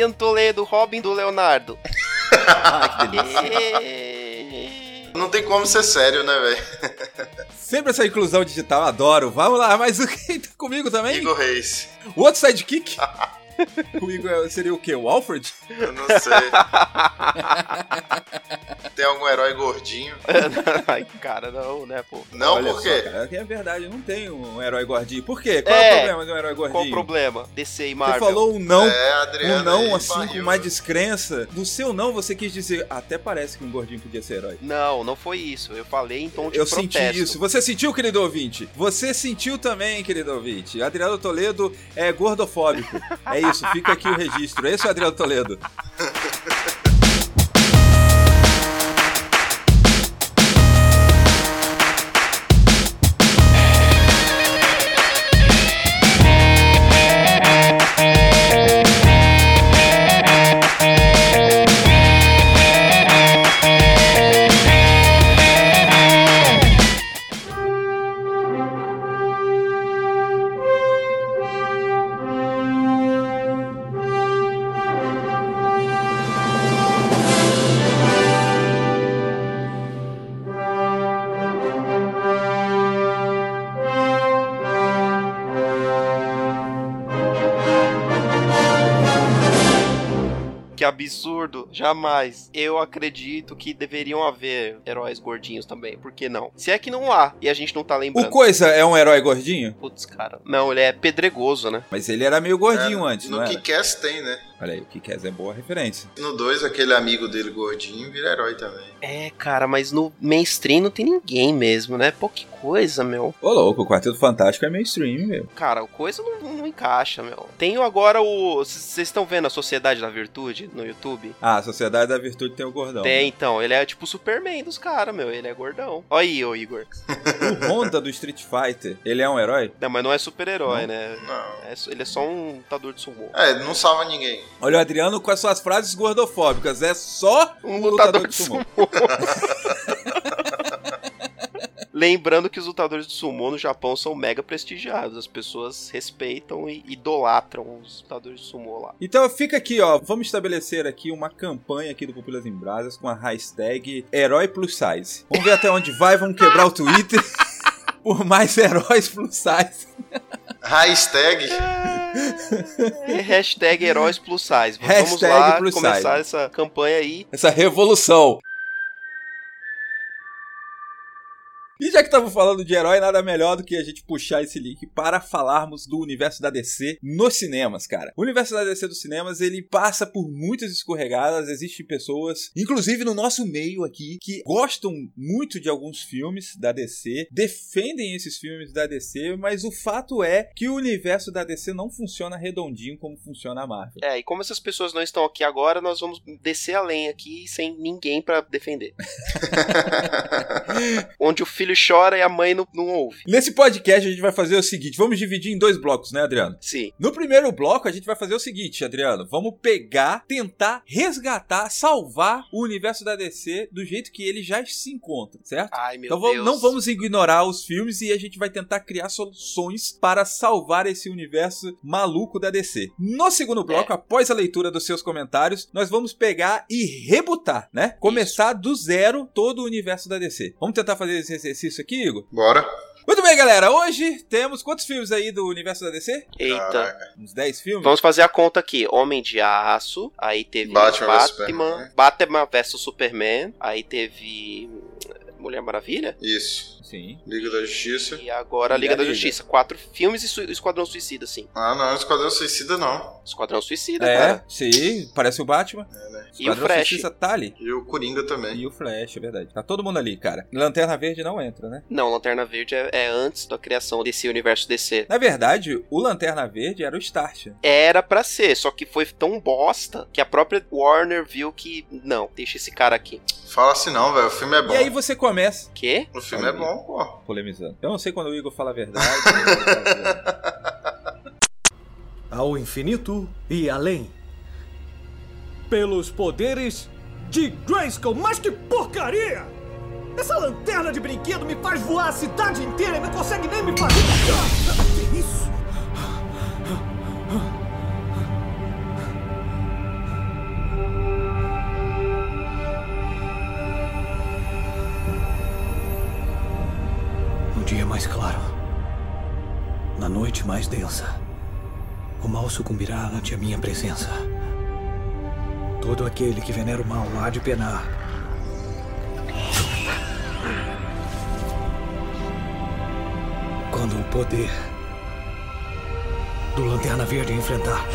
Adriano Toledo, Robin do Leonardo. Ah, que Não tem como ser sério, né, velho? Sempre essa inclusão digital, adoro. Vamos lá, mas o quem tá comigo também? Igor Reis. O outro sidekick? comigo seria o quê? O Alfred? Eu não sei. tem algum herói gordinho? Ai, cara, não, né, pô. Não, Olha por só, quê? cara, que é verdade, eu não tenho um herói gordinho. Por quê? Qual é, É, o problema de um herói gordinho? Qual o problema? DC e Você Marvel. falou um não. É, Adriano. Um não, aí, assim, com mais descrença. No seu não, você quis dizer, até parece que um gordinho podia ser herói. Não, não foi isso. Eu falei em tom de Eu protesto. senti isso. Você sentiu, querido ouvinte? Você sentiu também, querido ouvinte. Adriano Toledo é gordofóbico. É isso, fica aqui o registro. Esse é o Adriano Toledo. Jamais. Eu acredito que deveriam haver heróis gordinhos também. Por que não? Se é que não há e a gente não tá O lembrando. Coisa é um herói gordinho? Putz, cara. Não, ele é pedregoso, né? Mas ele era meio gordinho É, antes, No não era? Kick-Ass tem, né? Olha aí, o que quer é boa referência. No 2, aquele amigo dele gordinho vira herói também. É, cara, mas no mainstream não tem ninguém mesmo, né? Pô, que coisa, meu. Ô louco, o Quarteto Fantástico é mainstream, meu. Cara, o coisa não, não encaixa, meu. Tenho agora o. Vocês estão vendo a Sociedade da Virtude no YouTube? Ah, a Sociedade da Virtude tem o gordão. Tem, então. Ele é tipo o Superman dos caras, meu. Ele é gordão. Olha aí, ô Igor. O Honda do Street Fighter, ele é um herói? Não, mas não é super-herói, né? Não. É ele é só um lutador de sumô. É, não salva ninguém. Olha o Adriano com as suas frases gordofóbicas. É só Um lutador de sumô. Lembrando que os lutadores de sumô no Japão são mega prestigiados. As pessoas respeitam e idolatram os lutadores de sumô lá. Então fica aqui, ó. Vamos estabelecer aqui uma campanha aqui do Pupilas em Brasas com a hashtag Herói Plus Size. Vamos ver até onde vai, vamos quebrar o Twitter por mais heróis plus size. Hashtag. Hashtag heróis plus size. Vamos Hashtag lá plus começar size. essa campanha aí. Essa revolução. E já que estamos falando de herói, nada melhor do que a gente puxar esse link para falarmos do universo da DC nos cinemas, cara. O universo da DC dos cinemas, ele passa por muitas escorregadas, existem pessoas, inclusive no nosso meio aqui, que gostam muito de alguns filmes da DC, defendem esses filmes da DC, mas o fato é que o universo da DC não funciona redondinho como funciona a Marvel. É, e como essas pessoas não estão aqui agora, nós vamos descer além aqui sem ninguém pra defender. Onde o filho chora e a mãe não, não ouve. Nesse podcast a gente vai fazer o seguinte, vamos dividir em dois blocos, né, Adriano? Sim. No primeiro bloco, a gente vai fazer o seguinte, Adriano. Vamos pegar, tentar resgatar, salvar o universo da DC do jeito que ele já se encontra, certo? Ai, meu então Deus. não vamos ignorar os filmes e a gente vai tentar criar soluções para salvar esse universo maluco da DC. No segundo bloco, É. após a leitura dos seus comentários, nós vamos pegar e rebutar, né? Começar do zero todo o universo da DC. Vamos tentar fazer esse exercício aqui, Igor? Bora. Muito bem, galera. Hoje temos quantos filmes aí do universo da DC? Eita. Caraca. Uns 10 filmes? Vamos fazer a conta aqui. Homem de Aço, aí teve Batman vs Batman, Superman. Batman vs Superman, aí teve Mulher Maravilha. Isso. Sim. Liga da Justiça. E agora a Liga a da Liga? Justiça. Quatro filmes e Su- Esquadrão Suicida, sim. Ah, não, Esquadrão Suicida não. Esquadrão Suicida, É, cara. sim, parece o Batman. E o Flash. Suicida tá ali. E o Coringa também. E o Flash, é verdade. Tá todo mundo ali, cara. Lanterna Verde não entra, né? Não, Lanterna Verde é, é antes da criação desse universo DC. Na verdade, o Lanterna Verde era o Start. Era pra ser, só que foi tão bosta que a própria Warner viu que. Não, deixa esse cara aqui. Fala assim não, velho. O filme é bom. E aí você começa Quê? O filme é bom, pô. polemizando. Eu não sei quando o Igor fala a verdade. ao infinito e além. Pelos poderes de Grayskull. Mas que porcaria! Essa lanterna de brinquedo me faz voar a cidade inteira e não consegue nem me fazer. Que isso? Dia mais claro, na noite mais densa, o mal sucumbirá ante a minha presença. Todo aquele que venera o mal há de penar. Quando o poder do Lanterna Verde enfrentar.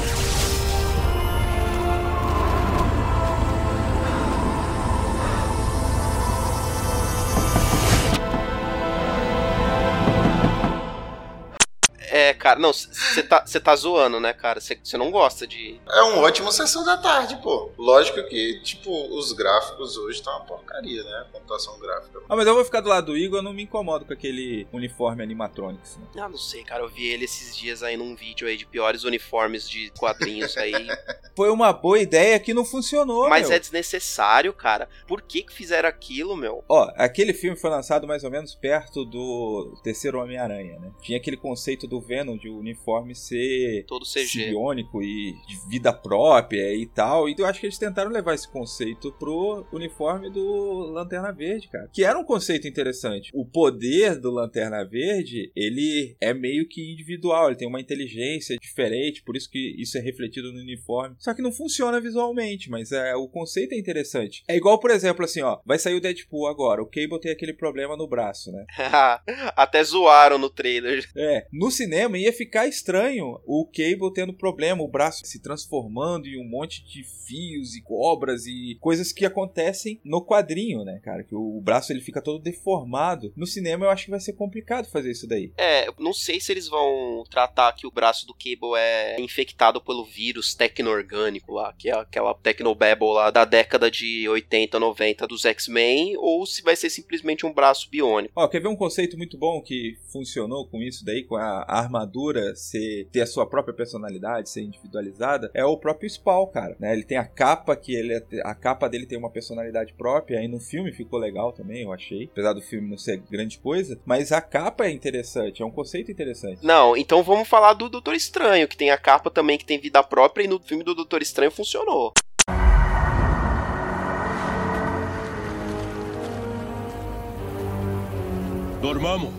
Cara, não, você tá, cê tá zoando, né, cara? Você não gosta de. É um ótimo sessão da tarde, pô. Lógico que, tipo, os gráficos hoje tá uma porcaria, né? A computação gráfica. ah, mas eu vou ficar do lado do Igor, eu não me incomodo com aquele uniforme animatronics. Né? Ah, não sei, cara. Eu vi ele esses dias aí num vídeo aí de piores uniformes de quadrinhos aí. Foi uma boa ideia que não funcionou, Mas meu. é desnecessário, cara. Por que que fizeram aquilo, meu? Ó, aquele filme foi lançado mais ou menos perto do terceiro Homem-Aranha, né? Tinha aquele conceito do Venom de o uniforme ser Todo CG. simbiônico e de vida própria e tal. E eu acho que eles tentaram levar esse conceito pro uniforme do Lanterna Verde, cara. Que era um conceito interessante. O poder do Lanterna Verde, ele é meio que individual, ele tem uma inteligência diferente, por isso que isso é refletido no uniforme. Só que não funciona visualmente, mas é o conceito é interessante. É igual, por exemplo, assim, ó, vai sair o Deadpool agora. O Cable tem aquele problema no braço, né? Até zoaram no trailer. É, no cinema ia ficar estranho o Cable tendo problema, o braço se transformando em um monte de fios e cobras e coisas que acontecem no quadrinho, né, cara? Que o braço ele fica todo deformado. No cinema eu acho que vai ser complicado fazer isso daí. É, não sei se eles vão tratar que o braço do Cable é infectado pelo vírus tecno-orgânico lá, que é aquela Tecnobabble lá da década de 80, 90 dos X-Men, ou se vai ser simplesmente um braço biônico. Ó, quer ver um conceito muito bom que funcionou com isso daí, com a armadura ser, ter a sua própria personalidade, ser individualizada? É o próprio Spawn, cara. Né? Ele tem a capa que ele é- a capa dele tem uma personalidade própria. Aí no filme ficou legal também, eu achei. Apesar do filme não ser grande coisa, mas a capa é interessante, é um conceito interessante. Não, então vamos falar do Doutor Estranho, que tem a capa também que tem vida própria, e no filme do Doutor Estranho funcionou. Dormamos.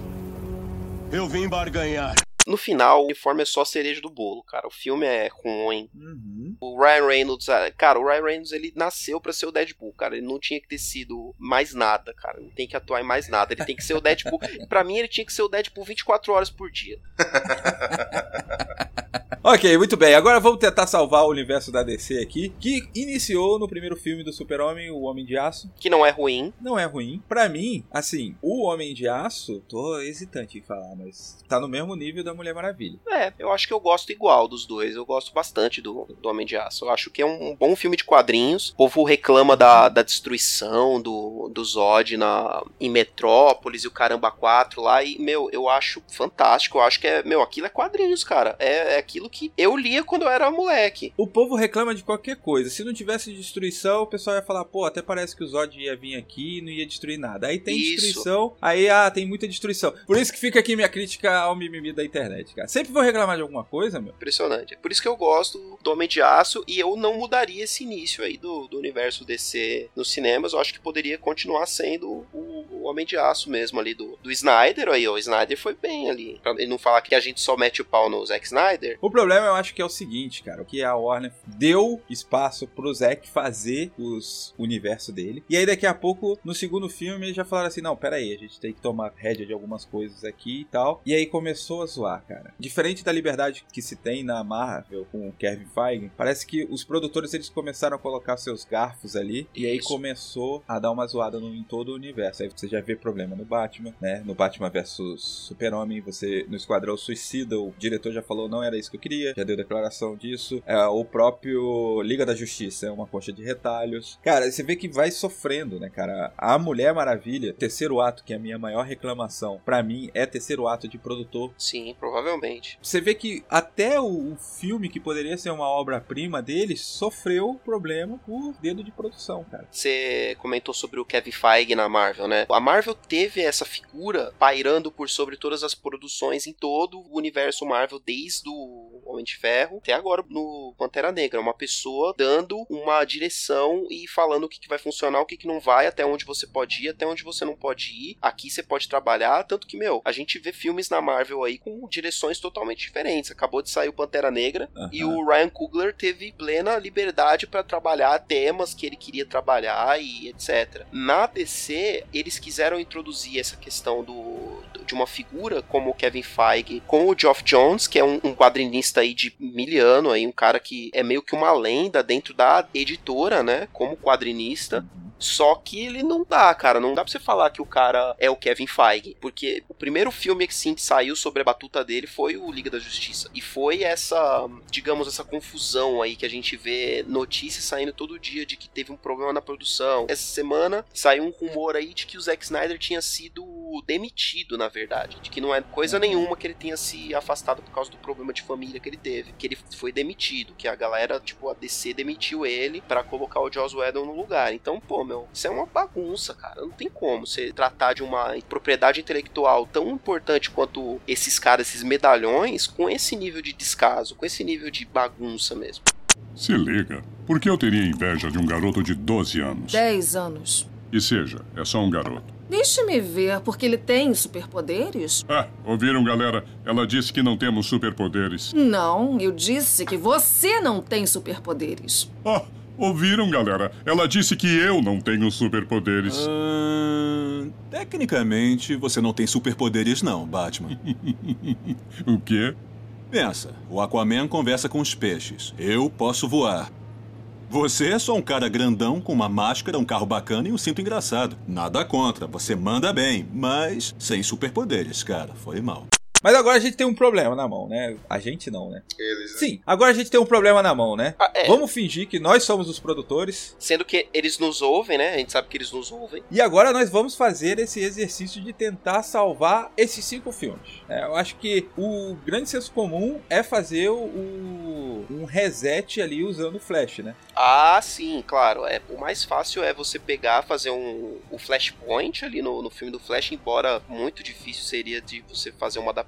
Eu vim barganhar. No final, o uniforme é só cereja do bolo, cara. O filme é ruim. Uhum. O Ryan Reynolds, ah, cara, o Ryan Reynolds ele nasceu pra ser o Deadpool, cara. Ele não tinha que ter sido mais nada, cara. Não tem que atuar em mais nada. Ele tem que ser o Deadpool. pra mim, ele tinha que ser o Deadpool 24 horas por dia. Ok, muito bem. Agora vamos tentar salvar o universo da DC aqui, que iniciou no primeiro filme do Super-Homem, O Homem de Aço. Que não é ruim. Não é ruim. Pra mim, assim, o Homem de Aço, tô hesitante em falar, mas tá no mesmo nível da Mulher Maravilha. É, eu acho que eu gosto igual dos dois. Eu gosto bastante do, do Homem de Aço. Eu acho que é um, um bom filme de quadrinhos. O povo reclama da, da destruição do, do Zod na, em Metrópolis e o Caramba 4 lá. E, meu, eu acho fantástico. Eu acho que é, meu, aquilo é quadrinhos, cara. É, é aquilo que eu lia quando eu era moleque. O povo reclama de qualquer coisa. Se não tivesse destruição, o pessoal ia falar, pô, até parece que o Zod ia vir aqui e não ia destruir nada. Aí tem Isso. destruição, aí, ah, tem muita destruição. Por isso que fica aqui minha crítica ao mimimi da internet, cara. Sempre vou reclamar de alguma coisa, meu. Impressionante. Por isso que eu gosto do Homem de Aço e eu não mudaria esse início aí do, do universo DC nos cinemas. Eu acho que poderia continuar sendo o Homem de Aço mesmo ali do, do Snyder. Aí, ó, o Snyder foi bem ali. Pra ele não falar que a gente só mete o pau no Zack Snyder. O problema eu acho que é o seguinte, cara, que a Warner deu espaço pro Zack fazer os universo dele. E aí daqui a pouco, no segundo filme, eles já falaram assim: "Não, pera aí, a gente tem que tomar rédea de algumas coisas aqui e tal". E aí começou a zoar, cara. Diferente da liberdade que se tem na Marvel com o Kevin Feige, parece que os produtores eles começaram a colocar seus garfos ali e aí Isso. começou a dar uma zoada no, em todo o universo. Aí você já vê problema no Batman, né? No Batman versus Super-Homem, você no Esquadrão Suicida, o diretor já falou não era isso que eu queria, já deu declaração disso. É, o próprio Liga da Justiça é uma concha de retalhos. Cara, você vê que vai sofrendo, né, cara? A Mulher Maravilha, terceiro ato, que é a minha maior reclamação, pra mim é terceiro ato de produtor. Sim, provavelmente. Você vê que até o, o filme que poderia ser uma obra-prima deles sofreu problema por dedo de produção, cara. Você comentou sobre o Kevin Feige na Marvel, né? A Marvel teve essa figura pairando por sobre todas as produções em todo o universo Marvel, desde o Homem de Ferro até agora no Pantera Negra. Uma pessoa dando uma direção e falando o que, que vai funcionar, o que, que não vai, até onde você pode ir, até onde você não pode ir. Aqui você pode trabalhar. Tanto que, meu, a gente vê filmes na Marvel aí com direções totalmente diferentes. Acabou de sair o Pantera Negra Aham. e o Ryan Coogler teve plena liberdade para trabalhar temas que ele queria trabalhar e etc. Na DC, eles quiseram introduzir essa questão do, de uma figura como o Kevin Feige com o Geoff Jones, que é um, um quadrinista aí de miliano, aí, um cara que é meio que uma lenda dentro da editora, né? Como quadrinista. Só que ele não dá, cara. Não dá pra você falar que o cara é o Kevin Feige. Porque o primeiro filme que sim saiu sobre a batuta dele foi o Liga da Justiça. E foi essa, digamos, essa confusão aí que a gente vê notícias saindo todo dia de que teve um problema na produção. Essa semana saiu um rumor aí de que o Zack Snyder tinha sido demitido, na verdade. De que não é coisa nenhuma que ele tenha se afastado por causa do problema de família que ele teve. Que ele foi demitido. Que a galera, tipo, a DC demitiu ele pra colocar o Joss Whedon no lugar. Então, pô, meu, isso é uma bagunça, cara. Não tem como você tratar de uma propriedade intelectual tão importante quanto esses caras, esses medalhões, com esse nível de descaso, com esse nível de bagunça mesmo. Se liga, por que eu teria inveja de um garoto de 12 anos? 10 anos. E seja, é só um garoto. Deixe-me ver, porque ele tem superpoderes? Ah, ouviram, galera? Ela disse que não temos superpoderes. Não, eu disse que você não tem superpoderes. Ah, ouviram, galera? Ela disse que eu não tenho superpoderes. Ahn, tecnicamente, você não tem superpoderes, não, Batman. O quê? Pensa, o Aquaman conversa com os peixes. Eu posso voar. Você é só um cara grandão com uma máscara, um carro bacana e um cinto engraçado. Nada contra, você manda bem, mas sem superpoderes, cara. Foi mal. Mas agora a gente tem um problema na mão, né? A gente não, né? Eles, né? Sim, agora a gente tem um problema na mão, né? Ah, é. Vamos fingir que nós somos os produtores Sendo que eles nos ouvem, né? A gente sabe que eles nos ouvem. e agora nós vamos fazer esse exercício de tentar salvar esses cinco filmes. É, eu acho que o grande senso comum é fazer o, o- um reset ali usando o Flash, né? Ah, sim, claro. É, o mais fácil é você pegar, fazer um, o Flashpoint ali no, no filme do Flash, embora muito difícil seria de você fazer uma adaptação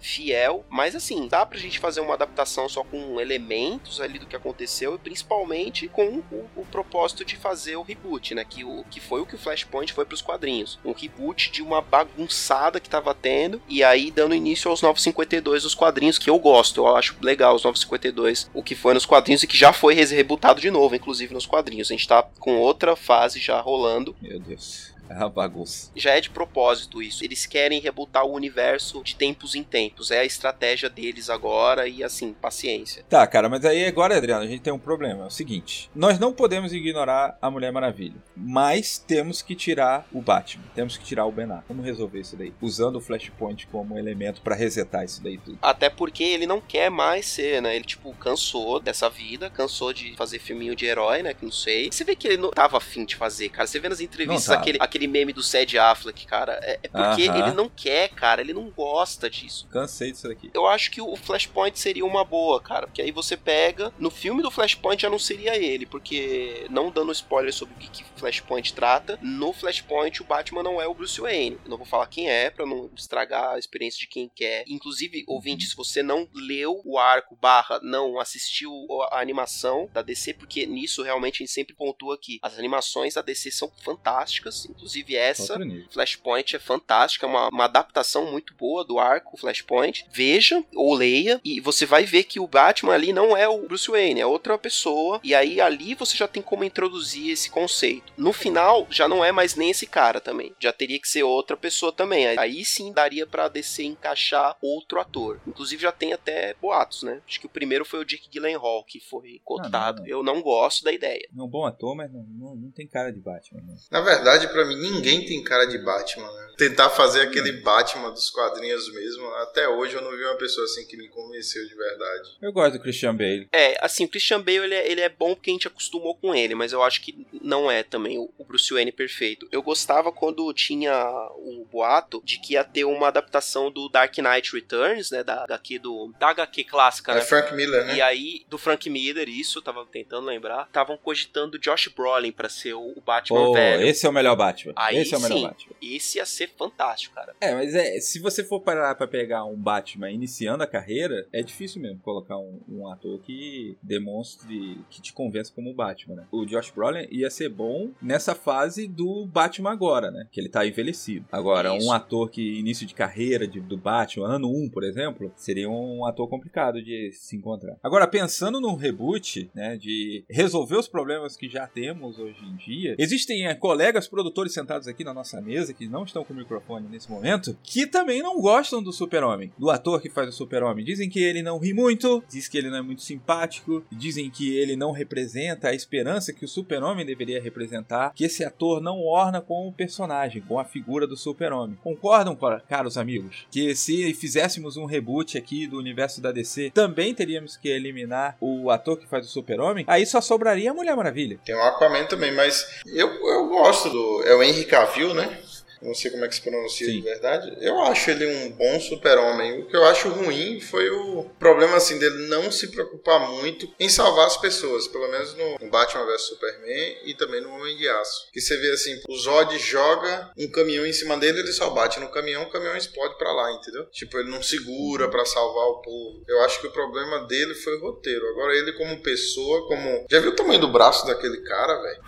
fiel. Mas assim, dá pra gente fazer uma adaptação só com elementos ali do que aconteceu e principalmente com o, o propósito de fazer o reboot, né? Que, o, que foi o que o Flashpoint foi pros quadrinhos. Um reboot de uma bagunçada que tava tendo e aí dando início aos 952 dos quadrinhos, que eu gosto. Eu acho legal os 952, o que foi nos quadrinhos e que já foi rebutado de novo, inclusive nos quadrinhos. A gente tá com outra fase já rolando. Meu Deus. É uma bagunça. Já é de propósito isso. Eles querem rebutar o universo de tempos em tempos. É a estratégia deles agora e assim, paciência. Tá, cara, mas aí agora, Adriano, a gente tem um problema. É o seguinte: nós não podemos ignorar a Mulher Maravilha, mas temos que tirar o Batman, temos que tirar o Ben Affleck. Vamos resolver isso daí, usando o Flashpoint como elemento pra resetar isso daí tudo. Até porque ele não quer mais ser, né? Ele, tipo, cansou dessa vida, cansou de fazer filminho de herói, né? Que não sei. Você vê que ele não tava afim de fazer, cara. Você vê nas entrevistas aquele, aquele meme do Sad Affleck, cara. É, é porque Aham. ele não quer, cara. Ele não gosta disso. Cansei disso daqui. Eu acho que o Flashpoint seria uma boa, cara. Porque aí você pega. No filme do Flashpoint já não seria ele. Porque, não dando spoiler sobre o que, que Flashpoint trata, no Flashpoint o Batman não é o Bruce Wayne. Eu não vou falar quem é, pra não estragar a experiência de quem quer. Inclusive, ouvinte, se você não leu o arco, barra, não assistiu a animação da DC, porque nisso realmente a gente sempre pontua que as animações da DC são fantásticas. Inclusive, Inclusive essa. Flashpoint é fantástica, é uma, uma adaptação muito boa do arco Flashpoint. Veja ou leia e você vai ver que o Batman ali não é o Bruce Wayne, é outra pessoa. E aí ali você já tem como introduzir esse conceito. No final já não é mais nem esse cara também, já teria que ser outra pessoa também. Aí sim daria pra DC encaixar outro ator. Inclusive já tem até boatos, né? Acho que o primeiro foi o Dick Gyllenhaal que foi cotado. não. Eu não gosto da ideia. É um bom ator, mas não, não, não tem cara de Batman. Né? Na verdade, pra mim, ninguém tem cara de Batman, né? Tentar fazer aquele Batman dos quadrinhos mesmo, até hoje eu não vi uma pessoa assim que me convenceu de verdade. Eu gosto do Christian Bale. É, assim, o Christian Bale ele é, ele é bom porque a gente acostumou com ele, mas eu acho que não é também o, o Bruce Wayne perfeito. Eu gostava quando tinha o boato de que ia ter uma adaptação do Dark Knight Returns, né, da HQ do da HQ clássica, É né? Frank Miller, né? E aí, do Frank Miller, isso, eu tava tentando lembrar. Estavam cogitando Josh Brolin pra ser o, Batman Pô, velho. esse é o melhor Batman. Aí esse é o melhor sim, Batman. esse ia ser fantástico, cara. É, mas é, se você for parar pra pegar um Batman iniciando a carreira, é difícil mesmo colocar um, um ator que demonstre, que te convença como Batman, né? O Josh Brolin ia ser bom nessa fase do Batman agora, né? Que ele tá envelhecido. Agora, Isso. um ator que início de carreira de- do Batman, ano 1, por exemplo, seria um ator complicado de se encontrar. Agora, pensando num reboot, né, de resolver os problemas que já temos hoje em dia, existem é, colegas produtores sentados aqui na nossa mesa que não estão com o microfone nesse momento, que também não gostam do Super-Homem, do ator que faz o Super-Homem. Dizem que ele não ri muito, diz que ele não é muito simpático, dizem que ele não representa a esperança que o Super-Homem deveria representar, que esse ator não orna com o personagem, com a figura do Super-Homem. Concordam, ca- caros amigos, que se fizéssemos um reboot aqui do universo da DC, também teríamos que eliminar o ator que faz o Super-Homem? Aí só sobraria a Mulher Maravilha. Tem o Aquaman também, mas eu, eu gosto do. É o Henry Cavill, né? Não sei como é que se pronuncia Sim. de verdade. Eu acho ele um bom super-homem. O que eu acho ruim foi o problema assim dele não se preocupar muito em salvar as pessoas, pelo menos no, Batman vs Superman e também no Homem de Aço. Que você vê assim, o Zod joga um caminhão em cima dele, ele só bate no caminhão, o caminhão explode pra lá, entendeu? Tipo, ele não segura pra salvar o povo. Eu acho que o problema dele foi o roteiro. Agora ele como pessoa, como Já viu o tamanho do braço daquele cara, velho?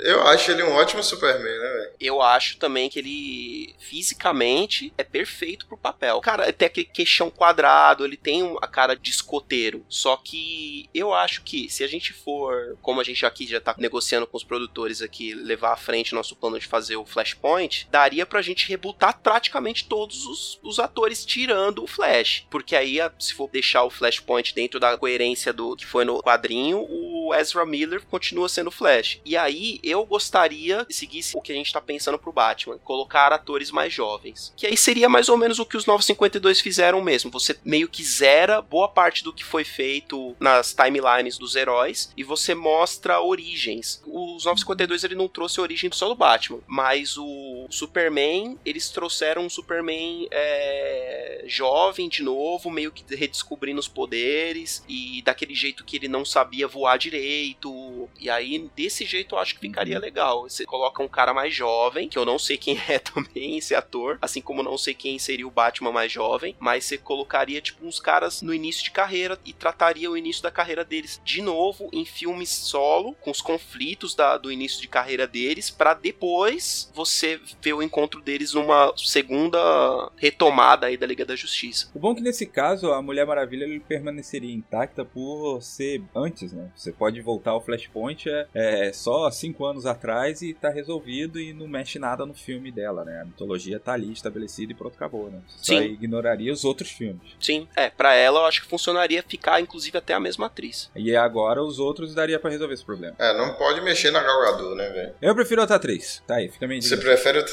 Eu acho ele um ótimo Superman, né, velho? Eu acho também que ele fisicamente é perfeito pro papel. Cara, ele tem aquele queixão quadrado, ele tem a cara de escoteiro. Só que eu acho que se a gente for, como a gente aqui já tá negociando com os produtores aqui, levar à frente nosso plano de fazer o Flashpoint, daria pra gente rebutar praticamente todos os, os atores tirando o Flash. Porque aí, se for deixar o Flashpoint dentro da coerência do que foi no quadrinho, o Ezra Miller continua sendo Flash. E aí eu gostaria de seguir o que a gente tá pensando pro Batman, colocar atores mais jovens. Que aí seria mais ou menos o que os 952 fizeram mesmo. Você meio que zera boa parte do que foi feito nas timelines dos heróis e você mostra origens. Os 952 ele não trouxe origem só do Batman, mas o Superman, eles trouxeram um Superman é, jovem de novo, meio que redescobrindo os poderes e daquele jeito que ele não sabia voar direito. E aí, desse jeito, eu acho que ficaria legal. Você coloca um cara mais jovem, que eu não sei quem é também esse ator, assim como não sei quem seria o Batman mais jovem, mas você colocaria, tipo, uns caras no início de carreira e trataria o início da carreira deles de novo em filmes solo, com os conflitos da- do início de carreira deles, pra depois você ver o encontro deles numa segunda retomada aí da Liga da Justiça. O bom é que nesse caso a Mulher Maravilha ele permaneceria intacta por ser antes, né? Você pode voltar ao Flashpoint é, é só cinco anos atrás e tá resolvido e não mexe nada no filme dela, né? A mitologia tá ali estabelecida e pronto, acabou, né? Você só Sim. ignoraria os outros filmes. Sim, é, pra ela eu acho que funcionaria ficar inclusive até a mesma atriz. E agora os outros daria pra resolver esse problema. É, não pode mexer na Gal Gadot, né, velho? Eu prefiro outra atriz. Tá aí, fica meio Você prefere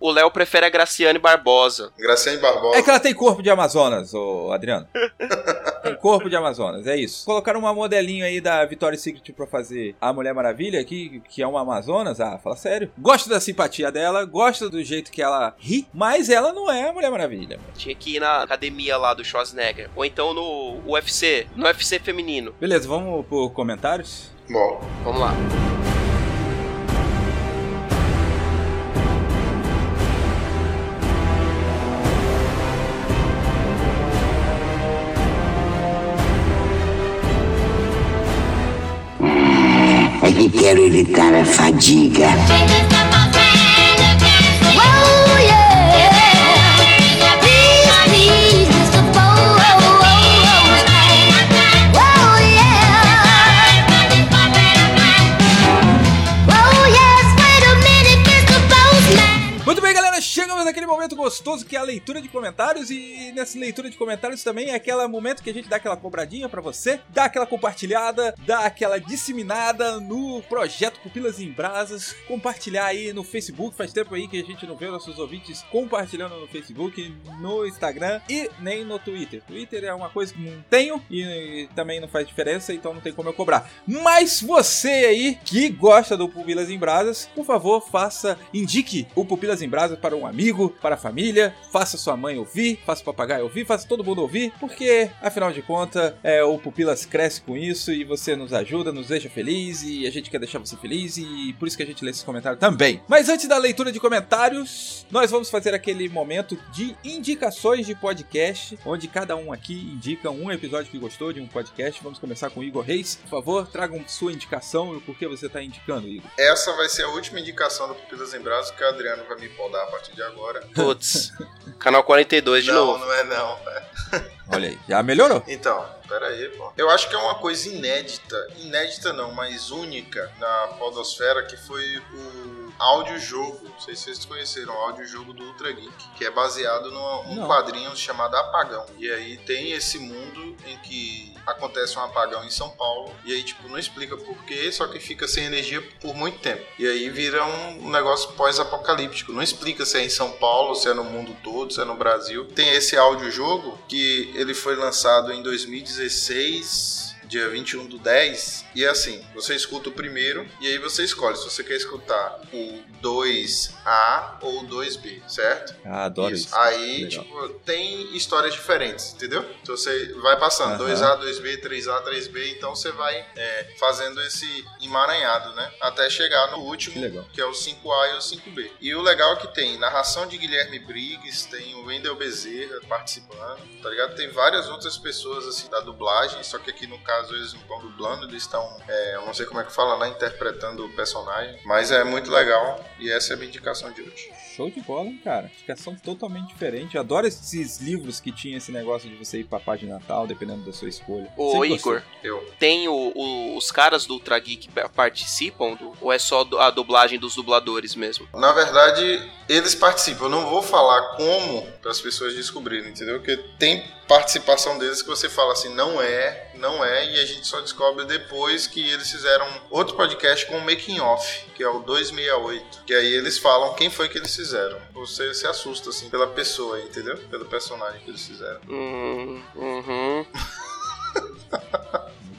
O Léo prefere a Graciane Barbosa. Graciane Barbosa? É que ela tem corpo de Amazonas, ô Adriano. tem corpo de Amazonas, é isso. Colocaram uma modelinho aí da Victoria's Secret pra fazer a Mulher Maravilha, que, que é uma Amazonas. Ah, fala sério. Gosto da simpatia dela, gosto do jeito que ela ri, mas ela não é a Mulher Maravilha. Tinha que ir na academia lá do Schwarzenegger. Ou então no UFC, no UFC feminino. Beleza, vamos por comentários? Bom, Vamos lá. Quero evitar a fadiga. Momento gostoso que é a leitura de comentários e nessa leitura de comentários também é aquele momento que a gente dá aquela cobradinha pra você, dá aquela compartilhada, dá aquela disseminada no projeto Pupilas em Brasas, compartilhar aí no Facebook, faz tempo aí que a gente não vê nossos ouvintes compartilhando no Facebook, no Instagram e nem no Twitter. Twitter é uma coisa que não tenho e também não faz diferença, então não tem como eu cobrar. Mas você aí que gosta do Pupilas em Brasas, por favor, faça, indique o Pupilas em Brasas para um amigo, para família, faça sua mãe ouvir, faça o papagaio ouvir, faça todo mundo ouvir, porque afinal de contas, é, o Pupilas cresce com isso e você nos ajuda, nos deixa feliz e a gente quer deixar você feliz e por isso que a gente lê esses comentários também. Mas antes da leitura de comentários, nós vamos fazer aquele momento de indicações de podcast, onde cada um aqui indica um episódio que gostou de um podcast. Vamos começar com o Igor Reis. Por favor, tragam sua indicação e o porquê você está indicando, Igor. Essa vai ser a última indicação do Pupilas em Brasas que o Adriano vai me podar a partir de agora. Putz, canal 42 de não, novo. não é não. Olha aí, já melhorou. Então, pera aí, pô. Eu acho que é uma coisa inédita, inédita não, mas única na podosfera, que foi o áudio-jogo. Não sei se vocês conheceram, o áudio-jogo do Ultra Geek, que é baseado num Não. quadrinho chamado Apagão. E aí tem esse mundo em que acontece um apagão em São Paulo, e aí, tipo, não explica porquê, só que fica sem energia por muito tempo. E aí vira um negócio pós-apocalíptico. Não explica se é em São Paulo, se é no mundo todo, se é no Brasil. Tem esse áudio-jogo que ele foi lançado em 2016 dia 21 do 10, e é assim, você escuta o primeiro e aí você escolhe se você quer escutar o 2A ou o 2B, certo? Ah, adoro isso. Aí, Legal. tipo, tem histórias diferentes, entendeu? Então você vai passando Aham. 2A, 2B, 3A, 3B, então você vai é, fazendo esse emaranhado, né? Até chegar no último, Que que é o 5A e o 5B. E o legal é que tem narração de Guilherme Briggs, tem o Wendel Bezerra participando, tá ligado? Tem várias outras pessoas, assim, da dublagem, só que aqui no caso eles não estão dublando, eles estão, é, eu não sei como é que fala lá, interpretando o personagem. Mas é muito legal e essa é a minha indicação de hoje. Show de bola, hein, cara. Indicação totalmente diferente. Eu adoro esses livros que tinha esse negócio de você ir pra página natal, dependendo da sua escolha. Ô, Sempre Igor. Eu. tem o- o- os caras do Ultra Geek participam do, ou é só a dublagem dos dubladores mesmo? Na verdade, eles participam. Eu não vou falar como para as pessoas descobrirem, entendeu? Porque tem participação deles que você fala assim, não é, não é, e a gente só descobre depois que eles fizeram outro podcast com o Making Off, que é o 268. Que aí eles falam quem foi que eles fizeram. Você se assusta, assim, pela pessoa, entendeu? Pelo personagem que eles fizeram. Hum, uhum.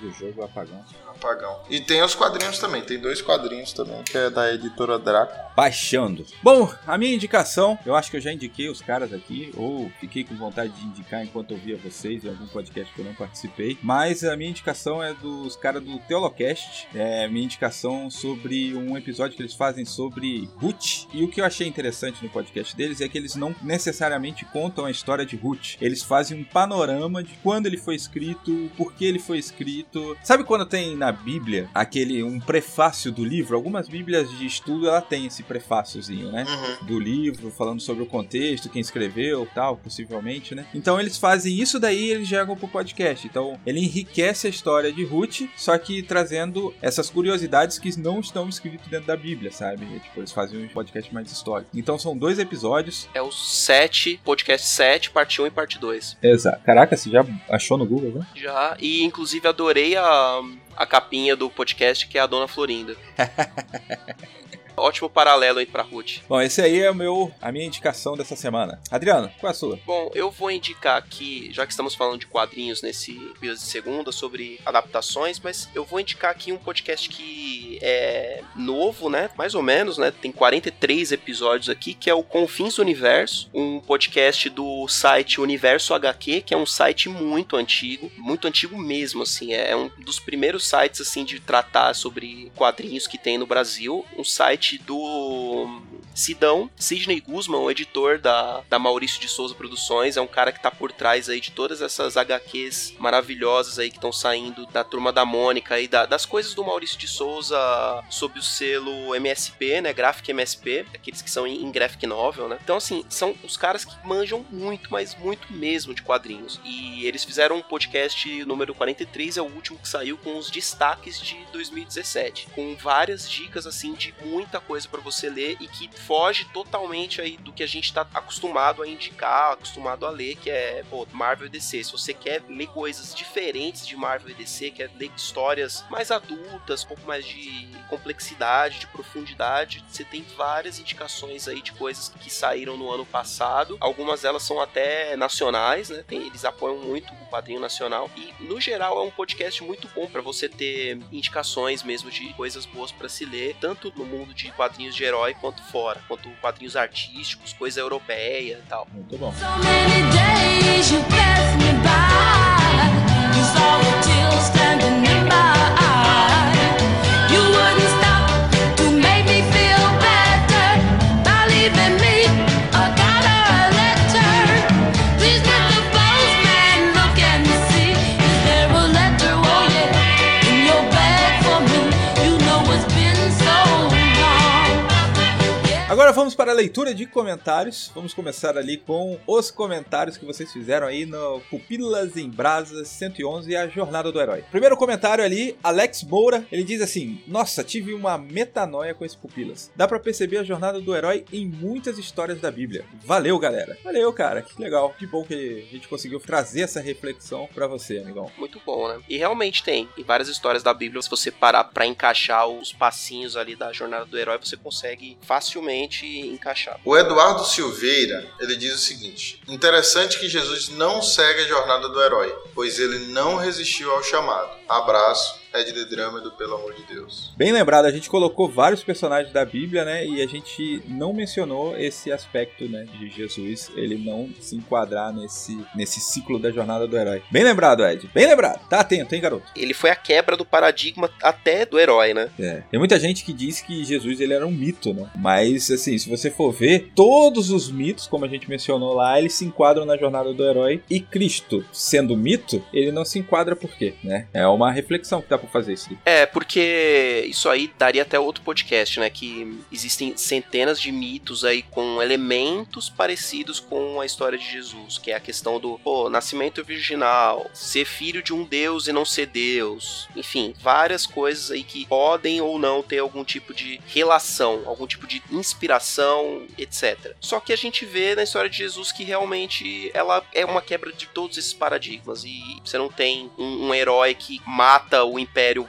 Do jogo apagão. Apagão. E tem os quadrinhos também, tem dois quadrinhos também, que é da editora Draco. Baixando. Bom, a minha indicação, eu acho que eu já indiquei os caras aqui, ou fiquei com vontade de indicar enquanto eu via vocês em algum podcast que eu não participei. Mas a minha indicação é dos caras do Teolocast. É minha indicação sobre um episódio que eles fazem sobre Ruth. E o que eu achei interessante no podcast deles é que eles não necessariamente contam a história de Ruth. Eles fazem um panorama de quando ele foi escrito, por que ele foi escrito. Sabe quando tem na Bíblia aquele um prefácio do livro? Algumas Bíblias de estudo ela tem esse prefáciozinho, né? Uhum. do livro, falando sobre o contexto, quem escreveu, tal, possivelmente, né? Então eles fazem isso daí e eles jogam pro podcast. Então ele enriquece a história de Ruth, só que trazendo essas curiosidades que não estão escritas dentro da Bíblia, sabe? E, tipo, eles fazem um podcast mais histórico. Então são dois episódios. É o 7, podcast 7, parte 1 e parte 2. Exato. Caraca, você já achou no Google, né? Já, e inclusive adorei a, a capinha do podcast que é a Dona Florinda. Ótimo paralelo aí pra Ruth. Bom, esse aí é o meu, a minha indicação dessa semana. Adriano, qual é a sua? Bom, eu vou indicar aqui, já que estamos falando de quadrinhos nesse Vidas de Segunda, sobre adaptações, mas eu vou indicar aqui um podcast que é novo, né? Mais ou menos, né? Tem 43 episódios aqui, que é o Confins do Universo, um podcast do site Universo HQ, que é um site muito antigo, muito antigo mesmo, assim. É um dos primeiros sites, assim, de tratar sobre quadrinhos que tem no Brasil. Um site do Sidão, Sidney Guzman, o editor da, da Maurício de Souza Produções, é um cara que tá por trás aí de todas essas HQs maravilhosas aí que estão saindo da Turma da Mônica e da, das coisas do Maurício de Souza sob o selo MSP, né, Graphic MSP, aqueles que são em, em graphic novel, né? Então assim, são os caras que manjam muito, mas muito mesmo de quadrinhos. E eles fizeram um podcast número 43, é o último que saiu com os destaques de 2017, com várias dicas assim de muita coisa para você ler e que foge totalmente aí do que a gente tá acostumado a indicar, acostumado a ler, que é pô, Marvel e DC. Se você quer ler coisas diferentes de Marvel e DC, quer ler histórias mais adultas, um pouco mais de complexidade, de profundidade, você tem várias indicações aí de coisas que saíram no ano passado. Algumas delas são até nacionais, né? Tem, eles apoiam muito o quadrinho nacional e no geral é um podcast muito bom para você ter indicações mesmo de coisas boas para se ler, tanto no mundo de quadrinhos de herói quanto fora, quanto quadrinhos artísticos, coisa europeia e tal. Muito bom. So many days you passed me by. You saw the tears standing Agora vamos para a leitura de comentários. Vamos começar ali com os comentários que vocês fizeram aí no Pupilas em Brasas 111 a Jornada do Herói. Primeiro comentário ali, Alex Moura, ele diz assim: "Nossa, tive uma metanoia com esse Pupilas. Dá pra perceber a jornada do herói em muitas histórias da Bíblia. Valeu, galera. Valeu, cara. Que legal. Que bom que a gente conseguiu trazer essa reflexão pra você, amigão. Muito bom, né? E realmente tem. Em várias histórias da Bíblia, se você parar pra encaixar os passinhos ali da jornada do herói, você consegue facilmente encaixar. O Eduardo Silveira, ele diz o seguinte: Interessante que Jesus não segue a jornada do herói, pois ele não resistiu ao chamado. Abraço, Ed de Drâmedo, pelo amor de Deus. Bem lembrado, a gente colocou vários personagens da Bíblia, né? E a gente não mencionou esse aspecto, né? De Jesus, ele não se enquadrar nesse, nesse ciclo da jornada do herói. Bem lembrado, Ed. Bem lembrado. Tá atento, hein, garoto? Ele foi a quebra do paradigma até do herói, né? É. Tem muita gente que diz que Jesus ele era um mito, né? Mas, assim, se você for ver, todos os mitos, como a gente mencionou lá, eles se enquadram na jornada do herói. E Cristo, sendo mito, ele não se enquadra por quê, né? É uma reflexão que dá fazer isso. É, porque isso aí daria até outro podcast, né? Que existem centenas de mitos aí com elementos parecidos com a história de Jesus, que é a questão do, pô, nascimento virginal, ser filho de um deus e não ser deus. Enfim, várias coisas aí que podem ou não ter algum tipo de relação, algum tipo de inspiração, etc. Só que a gente vê na história de Jesus que realmente ela é uma quebra de todos esses paradigmas e você não tem um, um herói que mata o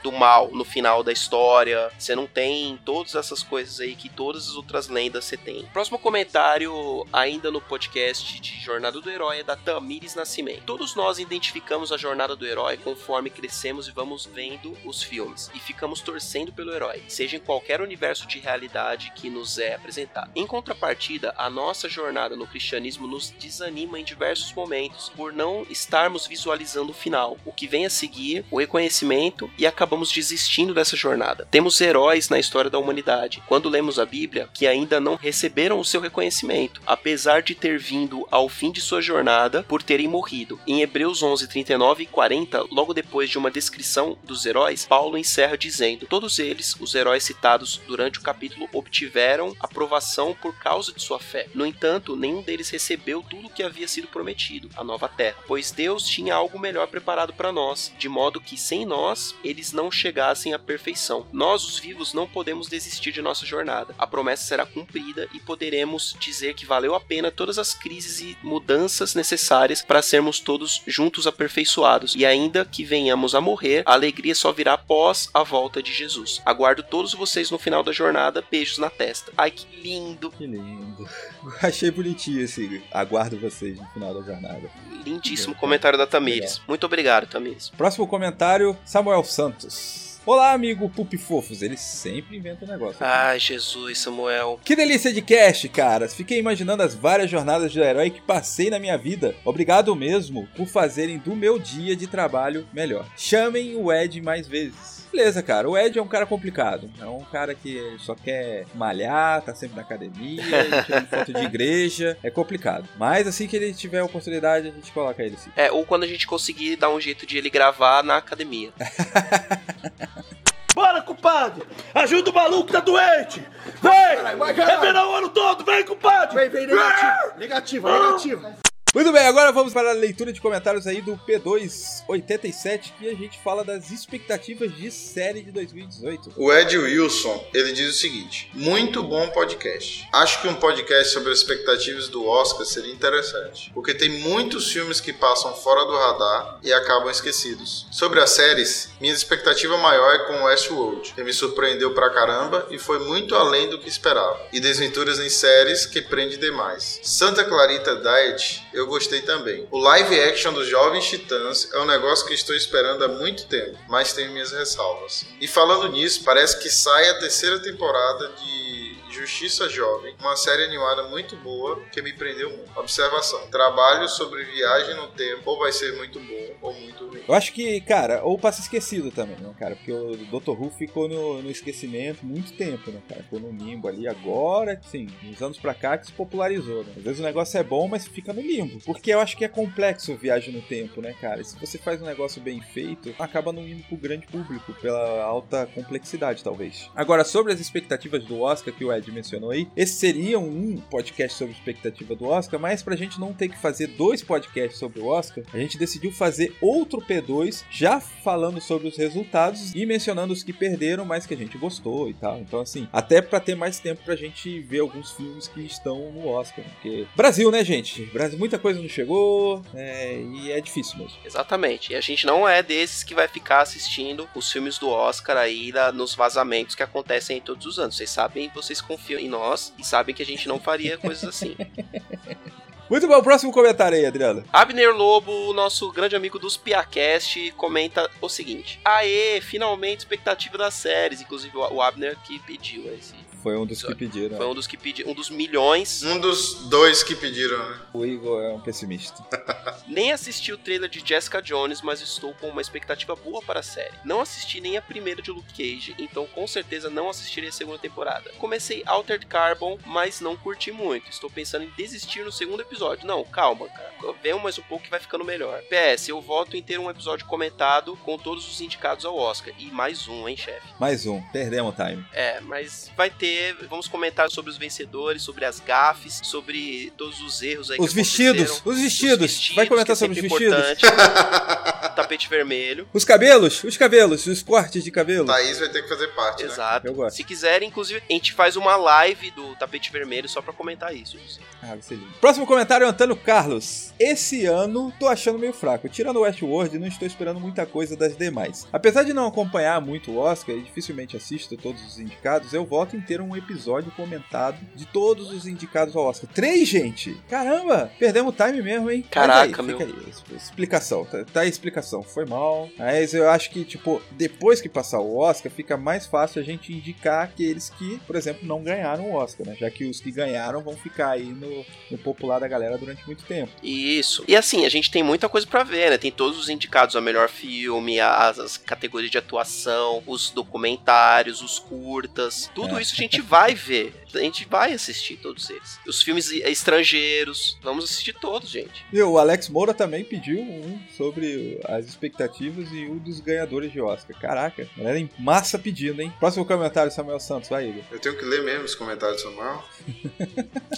do mal no final da história. Você não tem todas essas coisas aí que todas as outras lendas você tem. Próximo comentário, ainda no podcast de Jornada do Herói, é da Tamires Nascimento. Todos nós identificamos a jornada do herói conforme crescemos e vamos vendo os filmes. E ficamos torcendo pelo herói, seja em qualquer universo de realidade que nos é apresentado. Em contrapartida, a nossa jornada no cristianismo nos desanima em diversos momentos por não estarmos visualizando o final, o que vem a seguir, o reconhecimento e acabamos desistindo dessa jornada. Temos heróis na história da humanidade, quando lemos a Bíblia, que ainda não receberam o seu reconhecimento, apesar de ter vindo ao fim de sua jornada por terem morrido. Em Hebreus 11, 39 e 40, logo depois de uma descrição dos heróis, Paulo encerra dizendo: Todos eles, os heróis citados durante o capítulo, obtiveram aprovação por causa de sua fé. No entanto, nenhum deles recebeu tudo o que havia sido prometido, a nova terra, pois Deus tinha algo melhor preparado para nós, de modo que sem nós eles não chegassem à perfeição. Nós, os vivos, não podemos desistir de nossa jornada. A promessa será cumprida e poderemos dizer que valeu a pena todas as crises e mudanças necessárias para sermos todos juntos aperfeiçoados. E ainda que venhamos a morrer, a alegria só virá após a volta de Jesus. Aguardo todos vocês no final da jornada. Beijos na testa. Ai, que lindo! Que lindo. Achei bonitinho esse. Aguardo vocês no final da jornada. Lindíssimo comentário da Tamires. Muito obrigado, Tamires. Próximo comentário, Samuel Santos. Olá, amigo Pup Fofos. Ele sempre inventa um negócio. Ai, Jesus, Samuel. Que delícia de cast, caras. Fiquei imaginando as várias jornadas de herói que passei na minha vida. Obrigado mesmo por fazerem do meu dia de trabalho melhor. Chamem o Ed mais vezes. Beleza, cara. O Ed é um cara complicado. É um cara que só quer malhar, tá sempre na academia, tirando foto de igreja. É complicado. Mas assim que ele tiver a oportunidade, a gente coloca ele sim. É, ou quando a gente conseguir dar um jeito de ele gravar na academia. Bora, compadre! Ajuda o maluco que tá doente! Vem! É verão o ano todo! Vem, compadre! Vem, vem, negativo! Negativo, negativo! Muito bem, agora vamos para a leitura de comentários aí do P287, que a gente fala das expectativas de série de 2018. O Ed Wilson, ele diz o seguinte: muito bom podcast. Acho que um podcast sobre as expectativas do Oscar seria interessante, porque tem muitos filmes que passam fora do radar e acabam esquecidos. Sobre as séries, minha expectativa maior é com Westworld, que me surpreendeu pra caramba e foi muito além do que esperava. E Desventuras em séries que prende demais. Santa Clarita Diet, eu gostei também. O live action dos Jovens Titãs é um negócio que estou esperando há muito tempo, mas tenho minhas ressalvas. E falando nisso, parece que sai a terceira temporada de Justiça Jovem, uma série animada muito boa que me prendeu muito. Observação: trabalho sobre viagem no tempo ou vai ser muito bom ou muito ruim. Eu acho que, cara, ou passa esquecido também, né, cara? Porque o Dr. Who ficou no, no esquecimento muito tempo, né, cara? Ficou no limbo ali. Agora, sim, uns anos pra cá que se popularizou, né? Às vezes o negócio é bom, mas fica no limbo. Porque eu acho que é complexo viagem no tempo, né, cara? E se você faz um negócio bem feito, acaba não indo pro grande público, pela alta complexidade, talvez. Agora, sobre as expectativas do Oscar que o Ed mencionou aí, esse seria um podcast sobre expectativa do Oscar, mas pra gente não ter que fazer dois podcasts sobre o Oscar, a gente decidiu fazer outro P2 já falando sobre os resultados e mencionando os que perderam, mas que a gente gostou e tal. Então, assim, até pra ter mais tempo pra gente ver alguns filmes que estão no Oscar. Porque Brasil, né, gente? Brasil, muita coisa não chegou é, e é difícil mesmo. Exatamente. E a gente não é desses que vai ficar assistindo os filmes do Oscar aí na- nos vazamentos que acontecem todos os anos. Vocês sabem, vocês confiam em nós e sabem que a gente não faria coisas assim. Muito bom, próximo comentário aí, Adriano. Abner Lobo, nosso grande amigo dos Piacast, comenta o seguinte: Aê, finalmente expectativa das séries. Inclusive o Abner que pediu esse. Foi um dos que pediram. Foi um dos que pediu, um dos milhões. Um dos dois que pediram, né? O Igor é um pessimista. Nem assisti o trailer de Jessica Jones, mas estou com uma expectativa boa para a série. Não assisti nem a primeira de Luke Cage, então com certeza não assistirei a segunda temporada. Comecei Altered Carbon, mas não curti muito. Estou pensando em desistir no segundo episódio. Não, calma, cara. Venham mais um pouco que vai ficando melhor. PS, eu volto em ter um episódio comentado com todos os indicados ao Oscar. E mais um, hein, chefe? Mais um, perdemos o time. É, mas vai ter. Vamos comentar sobre os vencedores, sobre as gafes, sobre todos os erros aí Os vestidos, aconteceram. os vestidos. Vai comentar é sobre os vestidos. Tapete vermelho. Os cabelos, os cabelos, os cortes de cabelo. Thaís vai ter que fazer parte, né? Exato. Eu gosto. Se quiserem, inclusive, a gente faz uma live do tapete vermelho só pra comentar isso. Ah, vai ser lindo. Próximo comentário é o Antônio Carlos. Esse ano tô achando meio fraco. Tirando o Westworld, não estou esperando muita coisa das demais. Apesar de não acompanhar muito o Oscar e dificilmente assisto todos os indicados, eu voto em ter um episódio comentado de todos os indicados ao Oscar. Três, gente! Caramba! Perdemos o time mesmo, hein? Caraca, aí, meu. fica aí, explicação. Tá, tá aí a explicação. Foi mal. Mas eu acho que, tipo, depois que passar o Oscar, fica mais fácil a gente indicar aqueles que, por exemplo, não ganharam o Oscar, né? Já que os que ganharam vão ficar aí no, no popular da galera durante muito tempo. Isso. E assim, a gente tem muita coisa pra ver, né? Tem todos os indicados a melhor filme, as, as categorias de atuação, os documentários, os curtas. Tudo É. isso a gente vai ver. A gente vai assistir todos eles. Os filmes estrangeiros. Vamos assistir todos, gente. E o Alex Moura também pediu um sobre as expectativas e um dos ganhadores de Oscar. Caraca, galera em massa pedindo, hein? Próximo comentário, Samuel Santos, vai, Igor. Eu tenho que ler mesmo os comentários do Samuel.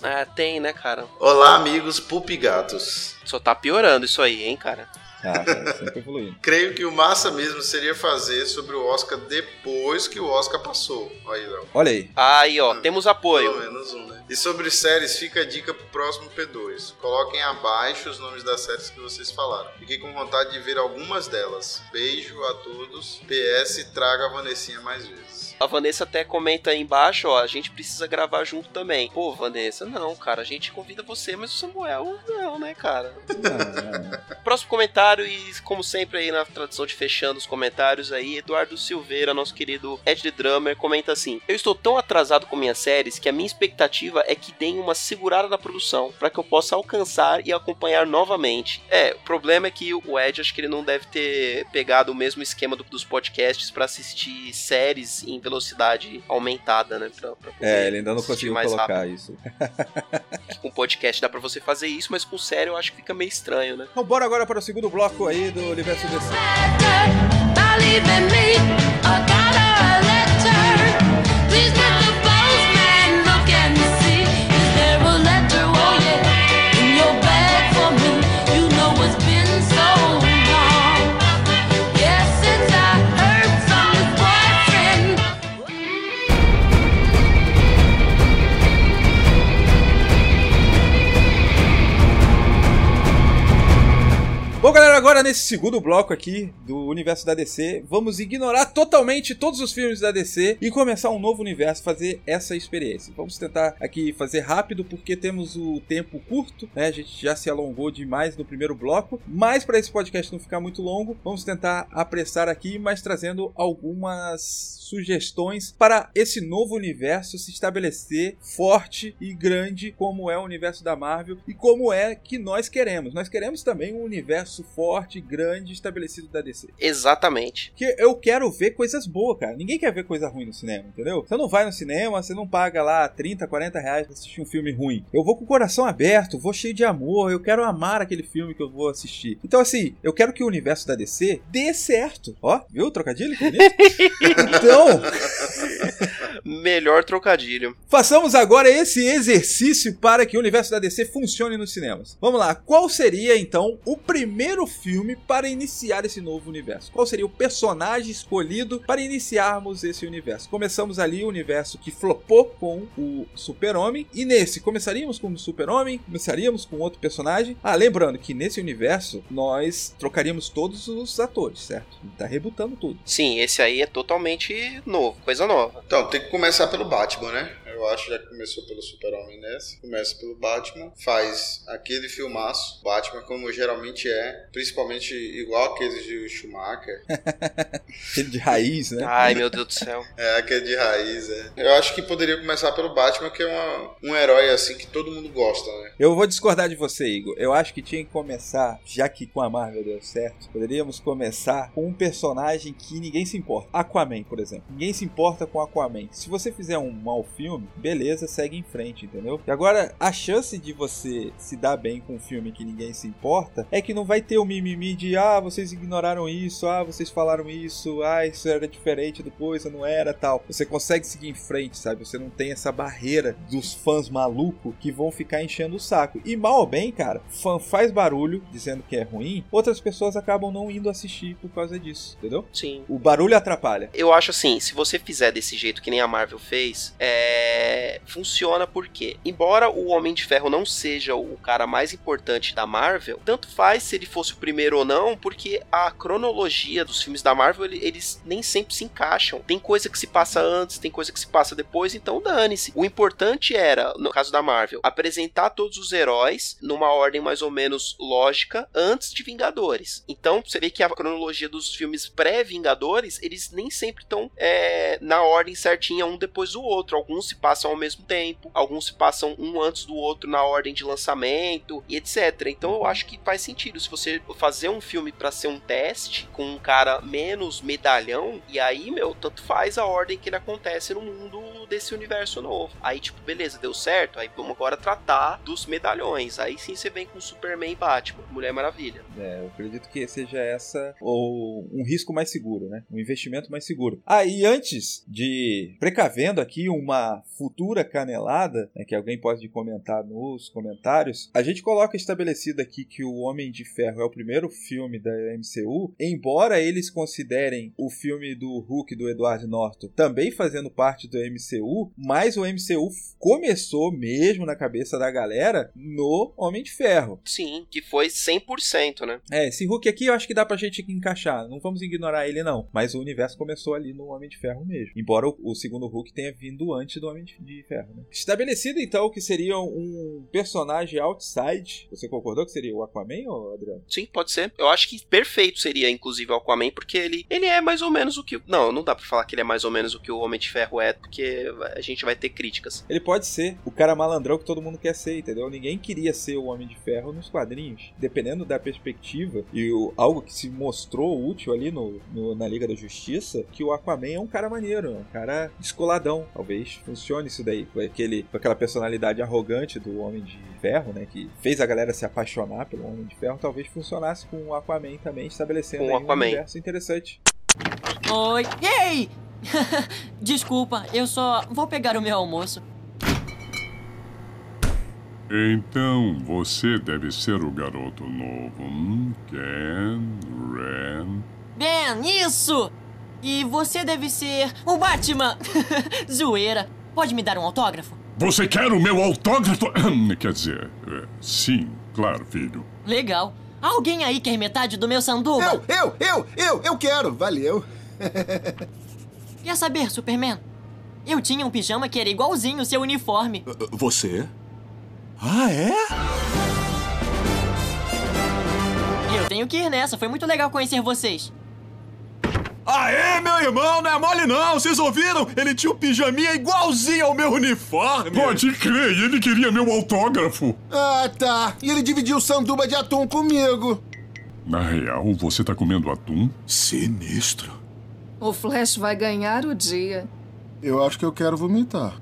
É, tem, né, cara? Olá, amigos pupigatos. Só tá piorando isso aí, hein, cara? Ah, cara, sempre evoluindo. Creio que o massa mesmo seria fazer sobre o Oscar depois que o Oscar passou. Aí, Léo. Olha aí. Aí, ó, temos apoio. Pelo menos um, né? E sobre séries, fica a dica pro próximo P2. Coloquem abaixo os nomes das séries que vocês falaram. Fiquei com vontade de ver algumas delas. Beijo a todos. PS, traga a Vanessinha mais vezes. A Vanessa até comenta aí embaixo, ó, a gente precisa gravar junto também. Pô, Vanessa, não, cara, a gente convida você, mas o Samuel não, né, cara? Próximo comentário, e como sempre aí na tradição de fechando os comentários aí, Eduardo Silveira, nosso querido Ed the Drummer, comenta assim: Eu estou tão atrasado com minhas séries que a minha expectativa é que deem uma segurada na produção, para que eu possa alcançar e acompanhar novamente. É, o problema é que o Ed, acho que ele não deve ter pegado o mesmo esquema do- dos podcasts para assistir séries em velocidade aumentada, né? Pra, pra poder É, ele ainda não conseguiu mais colocar rápido. isso. Com podcast dá pra você fazer isso, mas com série eu acho que fica meio estranho, né? Então bora agora para o segundo bloco aí do Universo DC. Believe in me, I got a letter. Please galera, agora nesse segundo bloco aqui do universo da DC, vamos ignorar totalmente todos os filmes da DC e começar um novo universo, fazer essa experiência. Vamos tentar aqui fazer rápido porque temos o tempo curto, né? A gente já se alongou demais no primeiro bloco, mas para esse podcast não ficar muito longo, vamos tentar apressar aqui, mas trazendo algumas sugestões para esse novo universo se estabelecer forte e grande como é o universo da Marvel e como é que nós queremos. Nós queremos também um universo forte, grande, estabelecido da DC. Exatamente. Que eu quero ver coisas boas, cara. Ninguém quer ver coisa ruim no cinema, entendeu? Você não vai no cinema, você não paga lá 30, 40 reais pra assistir um filme ruim. Eu vou com o coração aberto, vou cheio de amor, eu quero amar aquele filme que eu vou assistir. Então, assim, eu quero que o universo da DC dê certo. Ó, viu o trocadilho? Então, Melhor trocadilho. Façamos agora esse exercício para que o universo da DC funcione nos cinemas. Vamos lá, qual seria então o primeiro filme para iniciar esse novo universo? Qual seria o personagem escolhido para iniciarmos esse universo? Começamos ali o universo que flopou com o Super-Homem, e nesse começaríamos com o Super-Homem, começaríamos com outro personagem. Ah, lembrando que nesse universo nós trocaríamos todos os atores, certo? Tá rebutando tudo. Sim, esse aí é totalmente novo, coisa nova. Então, tem que começar pelo Batman, né? Eu acho que já começou pelo Super-Homem nessa. Começa pelo Batman, faz aquele filmaço, Batman como geralmente é, principalmente igual aqueles de Schumacher. Aquele de raiz, né? Ai, meu Deus do céu. É, aquele de raiz, é. Eu acho que poderia começar pelo Batman, que é uma, um herói assim que todo mundo gosta, né? Eu vou discordar de você, Igor. Eu acho que tinha que começar, já que com a Marvel deu certo, poderíamos começar com um personagem que ninguém se importa. Aquaman, por exemplo. Ninguém se importa com Aquaman. Se você fizer um mau filme, beleza, segue em frente, entendeu? E agora, a chance de você se dar bem com um filme que ninguém se importa é que não vai ter o mimimi de ah, vocês ignoraram isso, ah, vocês falaram isso, ah, isso era diferente do coisa, não era tal. Você consegue seguir em frente, sabe? Você não tem essa barreira dos fãs malucos que vão ficar enchendo o saco. E mal ou bem, cara, fã faz barulho dizendo que é ruim, outras pessoas acabam não indo assistir por causa disso, entendeu? Sim. O barulho atrapalha. Eu acho assim, se você fizer desse jeito que nem a Marvel fez, é... funciona porque, embora o Homem de Ferro não seja o cara mais importante da Marvel, tanto faz se ele fosse o primeiro ou não, porque a cronologia dos filmes da Marvel, ele- eles nem sempre se encaixam. Tem coisa que se passa antes, tem coisa que se passa depois, então dane-se. O importante era, no caso da Marvel, apresentar todos os heróis numa ordem mais ou menos lógica antes de Vingadores. Então, você vê que a cronologia dos filmes pré-Vingadores, eles nem sempre estão é, na ordem certinha um depois do outro. Alguns se passam ao mesmo tempo, alguns se passam um antes do outro na ordem de lançamento e etc. Então eu acho que faz sentido se você fazer um filme pra ser um teste com um cara menos medalhão e aí, meu, tanto faz a ordem que ele acontece no mundo desse universo novo. Aí, tipo, beleza, deu certo. Aí vamos agora tratar dos medalhões. Aí sim você vem com Superman e Batman, Mulher Maravilha. É, eu acredito que seja essa ou um risco mais seguro, né? Um investimento mais seguro. Ah, e antes de precavendo aqui uma futura canelada, né, que alguém pode comentar nos comentários, a gente coloca estabelecido aqui que o Homem de Ferro é o primeiro filme da MCU, embora eles considerem o filme do Hulk do Edward Norton também fazendo parte do MCU mas o MCU começou mesmo na cabeça da galera no Homem de Ferro. Sim, que foi 100%, né? É, esse Hulk aqui eu acho que dá pra gente encaixar. Não vamos ignorar ele, não. Mas o universo começou ali no Homem de Ferro mesmo. Embora o, o segundo Hulk tenha vindo antes do Homem de, de Ferro, né? Estabelecido, então, que seria um personagem outside. Você concordou que seria o Aquaman, ou Adriano? Sim, pode ser. Eu acho que perfeito seria, inclusive, o Aquaman, porque ele, ele é mais ou menos o que. Não, não dá pra falar que ele é mais ou menos o que o Homem de Ferro é, porque a gente vai ter críticas. Ele pode ser o cara malandrão que todo mundo quer ser, entendeu? Ninguém queria ser o Homem de Ferro nos quadrinhos. Dependendo da perspectiva e o, algo que se mostrou útil ali no, no- na Liga da Justiça, que o Aquaman é um cara maneiro, é um cara descoladão. Talvez funcione isso daí, com, aquele, com aquela personalidade arrogante do Homem de Ferro, né? Que fez a galera se apaixonar pelo Homem de Ferro. Talvez funcionasse com o Aquaman também, estabelecendo um Aquaman. universo interessante. Oi. Ei! Desculpa, eu só vou pegar o meu almoço. Então, você deve ser o garoto novo. Hum, Ken, Ren. Ben, isso! E você deve ser o Batman! Zoeira. Pode me dar um autógrafo? Você quer o meu autógrafo? Quer dizer, é, sim, claro, filho. Legal. Alguém aí quer metade do meu sanduba? Eu, eu, eu, eu, eu quero, valeu. Quer saber, Superman? Eu tinha um pijama que era igualzinho o seu uniforme. Você? Ah, é? Eu tenho que ir nessa, foi muito legal conhecer vocês. Aê, meu irmão, não é mole não, vocês ouviram? Ele tinha um pijaminha igualzinho ao meu uniforme. Pode crer, e ele queria meu autógrafo. Ah, tá. E ele dividiu sanduba de atum comigo. Na real, você tá comendo atum? Sinistro. O Flash vai ganhar o dia. Eu acho que eu quero vomitar.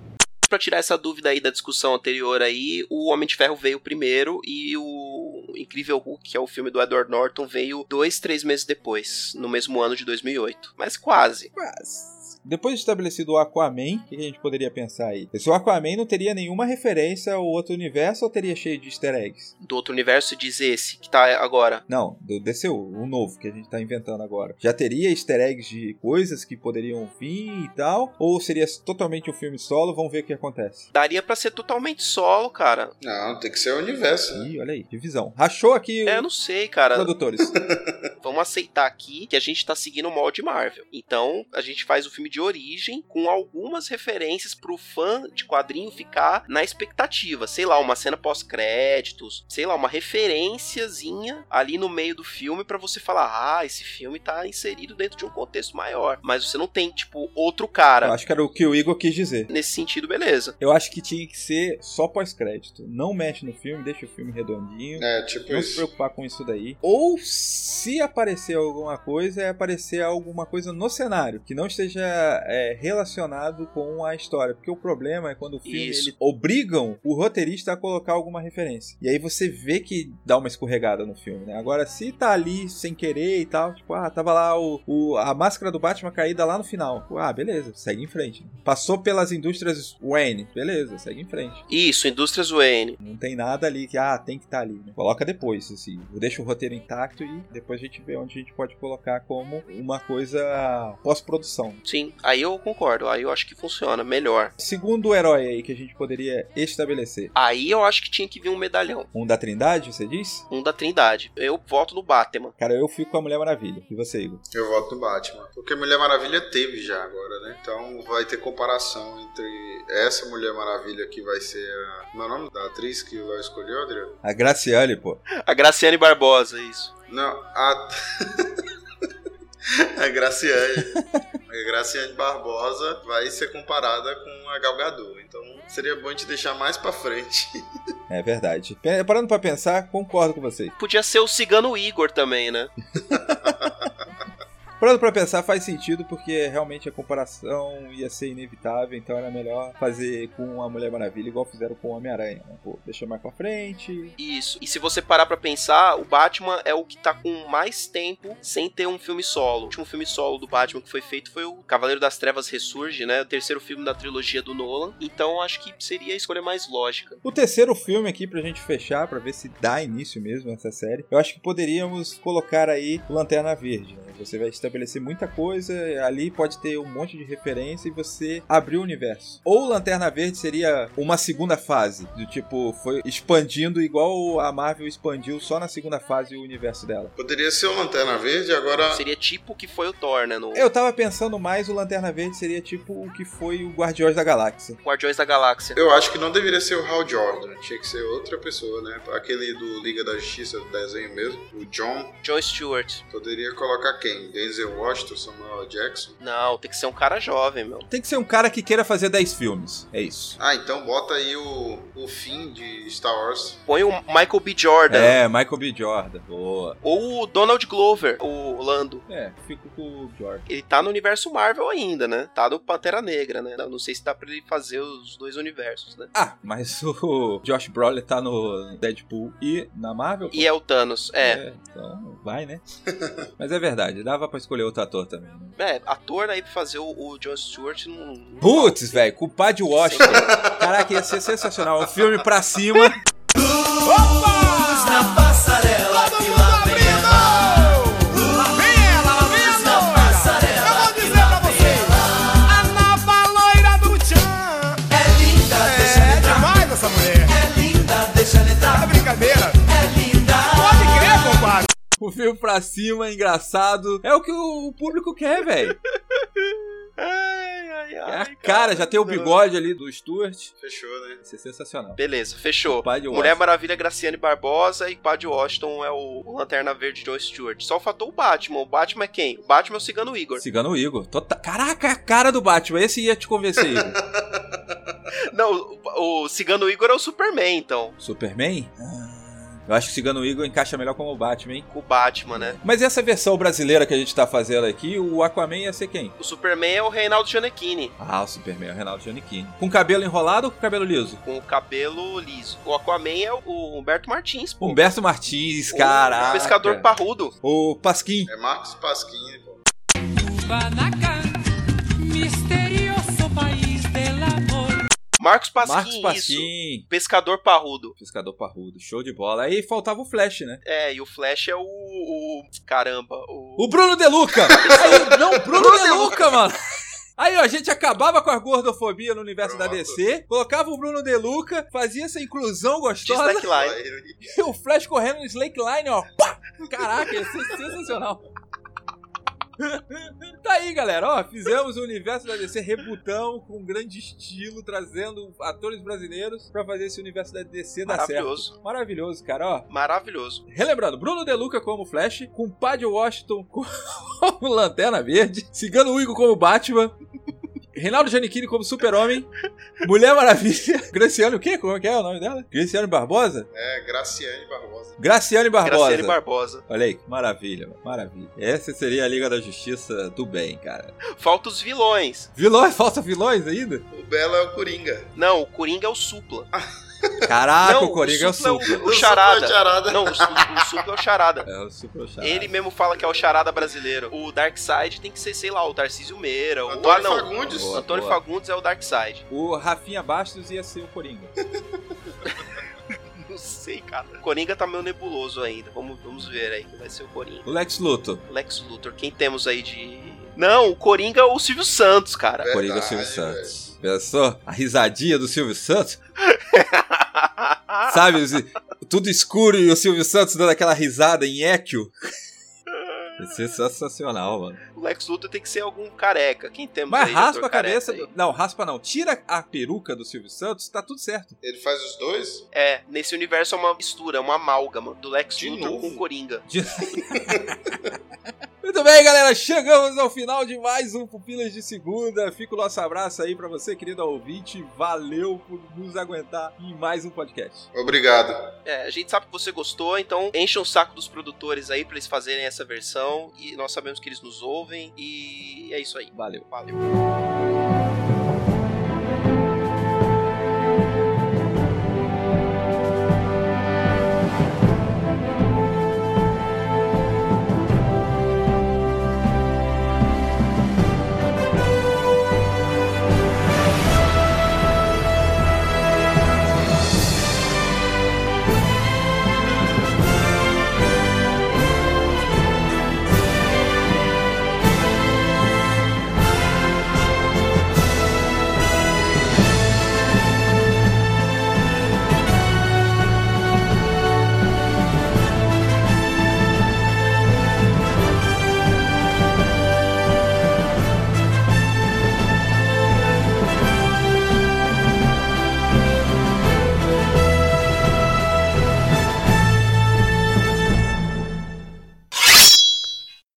Pra tirar essa dúvida aí da discussão anterior aí, o Homem de Ferro veio primeiro e o Incrível Hulk, que é o filme do Edward Norton, veio dois, três meses depois, no mesmo ano de 2008. Mas quase. Quase. Depois de estabelecido o Aquaman, o que a gente poderia pensar aí? Se o Aquaman não teria nenhuma referência ao outro universo ou teria cheio de easter eggs? Do outro universo diz esse, que tá agora. Não, do DCU, o novo que a gente tá inventando agora. Já teria easter eggs de coisas que poderiam vir e tal? Ou seria totalmente um filme solo? Vamos ver o que acontece. Daria pra ser totalmente solo, cara. Não, tem que ser o universo. né? Ih, olha aí, divisão. Rachou aqui É, eu não sei, cara. produtores. Vamos aceitar aqui que a gente tá seguindo o molde Marvel. Então, a gente faz o filme de origem com algumas referências pro fã de quadrinho ficar na expectativa. Sei lá, uma cena pós-créditos, sei lá, uma referenciazinha ali no meio do filme pra você falar: "Ah, esse filme tá inserido dentro de um contexto maior". Mas você não tem tipo outro Eu cara. acho que era o que o Igor quis dizer. Nesse sentido, beleza. Eu acho que tinha que ser só pós-crédito. Não mexe no filme, deixa o filme redondinho. É, tipo não se isso. preocupar com isso daí. Ou se aparecer alguma coisa, é aparecer alguma coisa no cenário que não esteja é, relacionado com a história. Porque o problema é quando o filme Isso. ele obrigam o roteirista a colocar alguma referência. E aí você vê que dá uma escorregada no filme, né? Agora, se tá ali sem querer e tal, tipo, ah, tava lá o, o- a máscara do Batman caída lá no final. Ah, beleza, segue em frente. Passou pelas indústrias Wayne, beleza, segue em frente. Isso, Indústrias Wayne. Não tem nada ali que, ah, tem que estar ali. Né? Coloca depois, assim. Deixa o roteiro intacto e depois a gente vê onde a gente pode colocar como uma coisa pós-produção. Sim, aí eu concordo. Aí eu acho que funciona melhor. Segundo herói aí que a gente poderia estabelecer. Aí eu acho que tinha que vir um medalhão. Um da Trindade, você diz? Um da Trindade. Eu voto no Batman. Cara, eu fico com a Mulher Maravilha. E você, Igor? Eu voto no Batman. Porque Mulher Maravilha teve já agora, né? Então vai ter comparação entre essa Mulher Maravilha que vai ser a. Como é o nome da atriz que o Léo escolheu, Adriano? A Graciane, pô. A Graciane Barbosa, isso. Não, a. a Graciane. A Graciane Barbosa vai ser comparada com a Gal Gadot. Então seria bom a gente deixar mais pra frente. É verdade. Parando pra pensar, concordo com você. Podia ser o Cigano Igor também, né? Parando pra pensar, faz sentido porque realmente a comparação ia ser inevitável, então era melhor fazer com a Mulher Maravilha igual fizeram com o Homem-Aranha. Né? Pô, deixa mais pra frente. Isso. E se você parar pra pensar, o Batman é o que tá com mais tempo sem ter um filme solo. O último filme solo do Batman que foi feito foi o Cavaleiro das Trevas Ressurge, né? O terceiro filme da trilogia do Nolan. Então acho que seria a escolha mais lógica. O terceiro filme aqui pra gente fechar, pra ver se dá início mesmo essa série, eu acho que poderíamos colocar aí o Lanterna Verde. Né? Você vai estabelecer muita coisa, ali pode ter um monte de referência e você abrir o universo. Ou Lanterna Verde seria uma segunda fase, do tipo, foi expandindo igual a Marvel expandiu só na segunda fase o universo dela. Poderia ser o Lanterna Verde, agora. Seria tipo o que foi o Thor, né? No Eu tava pensando mais o Lanterna Verde seria tipo o que foi o Guardiões da Galáxia. Guardiões da Galáxia. Eu acho que não deveria ser o Hal Jordan, tinha que ser outra pessoa, né? Aquele do Liga da Justiça, do desenho mesmo, o John. John Stewart. Poderia colocar quem? Denzel Washington, Samuel Jackson? Não, tem que ser um cara jovem, meu. Tem que ser um cara que queira fazer 10 filmes. É isso. Ah, então bota aí o, o fim de Star Wars. Põe o Michael B. Jordan. É, Michael B. Jordan. Boa. Ou o Donald Glover, o Lando. É, fico com o Jordan. Ele tá no universo Marvel ainda, né? Tá no Pantera Negra, né? Não sei se dá pra ele fazer os dois universos, né? Ah, mas o Josh Brolin tá no Deadpool e na Marvel? E é o Thanos, é. então vai, né? mas é verdade, dava pra escolher outro ator também. né? É, ator aí pra fazer o, o John Stewart não. Putz, velho, culpado de Washington. Caraca, ia ser sensacional. Um filme pra cima. Na passarela O filme pra cima, engraçado. É o que o público quer, velho. Ai, ai, É ai. a cara, já tem o bigode ali do Stuart. Fechou, né? Vai ser sensacional. Beleza, fechou. Mulher. Maravilha, Graciane Barbosa e Padre Washington é o, o Lanterna Verde John Stewart. Só faltou o Batman. O Batman é quem? O Batman é o Cigano Igor. Cigano Igor. Tota- Caraca, a cara do Batman. Esse ia te convencer, Igor. Não, o, o Cigano Igor é o Superman, então. Superman? Ah, Eu acho que o Cigano Igor encaixa melhor como o Batman, hein? Com o Batman, né? Mas essa versão brasileira que a gente tá fazendo aqui, o Aquaman ia ser quem? O Superman é o Reinaldo Gianecchini. Ah, o Superman é o Reinaldo Giannichini. Com cabelo enrolado ou com cabelo liso? Com o cabelo liso. O Aquaman é o, o Humberto Martins, pô. Humberto Martins, O caraca. pescador parrudo. O Pasquim. É Marcos Pasquini, pô. Del amor. Marcos Pasquim, Marcos isso. Pasquim. Pescador parrudo. Pescador parrudo. Show de bola. Aí faltava o Flash, né? É, e o Flash é o. o- caramba, o. O Bruno Deluca! Aí, não, Bruno Deluca, mano! Aí, ó, a gente acabava com a gordofobia no universo da DC, colocava o Bruno Deluca, fazia essa inclusão de gostosa, Slackline. e o Flash correndo no Slakeline, ó. Pá! Caraca, ia ser sensacional. tá aí, galera, ó, fizemos o universo da DC, rebutão com grande estilo, trazendo atores brasileiros pra fazer esse universo da DC dar certo. Maravilhoso. Maravilhoso, cara, ó. Maravilhoso. Relembrando, Bruno Deluca como Flash, com Padre Washington como Lanterna Verde, Cigano Igor como Batman, Reinaldo Giannichini como Super-Homem, Mulher Maravilha, Graciano, o quê? Como é que é o nome dela? Graciano Barbosa? É Graciane Barbosa. Graciane Barbosa. Graciane Barbosa. Olha aí, que maravilha, mano, maravilha. Essa seria a Liga da Justiça do bem, cara. Falta os vilões. Vilões, falta vilões ainda? O Belo é o Coringa. Não, o Coringa é o Supla. Caraca, Não, o Coringa é o Supla Super. o, o Charada. Supla é o Charada. Não, o, o Supla é o Charada. É o Super Charada. Ele mesmo fala que é o Charada brasileiro. O Darkseid tem que ser, sei lá, o Tarcísio Meira. O, Antônio ah, não. Fagundes. O Boa, Antônio boa. Fagundes é o Darkseid. O Rafinha Bastos ia ser o Coringa. Não sei, cara. O Coringa tá meio nebuloso ainda. Vamos, vamos ver aí que vai ser o Coringa. O Lex Luthor. Lex Luthor. Quem temos aí de. Não, o Coringa é o Silvio Santos, cara. Verdade, Coringa Silvio Santos. Pensou? A risadinha do Silvio Santos? Sabe, tudo escuro e o Silvio Santos dando aquela risada em equio. Isso é sensacional, mano. O Lex Luthor tem que ser algum careca. Quem temos Mas raspa a cabeça. do- Não, raspa não. Tira a peruca do Silvio Santos, tá tudo certo. Ele faz os dois? É, nesse universo é uma mistura, uma amálgama do Lex De Luthor novo? com o Coringa. De- Muito bem, galera. Chegamos ao final de mais um Pupilas de Segunda. Fica o nosso abraço aí pra você, querido ouvinte. Valeu por nos aguentar em mais um podcast. Obrigado. É, a gente sabe que você gostou, então encha o saco dos produtores aí pra eles fazerem essa versão. E nós sabemos que eles nos ouvem. E é isso aí. Valeu. Valeu.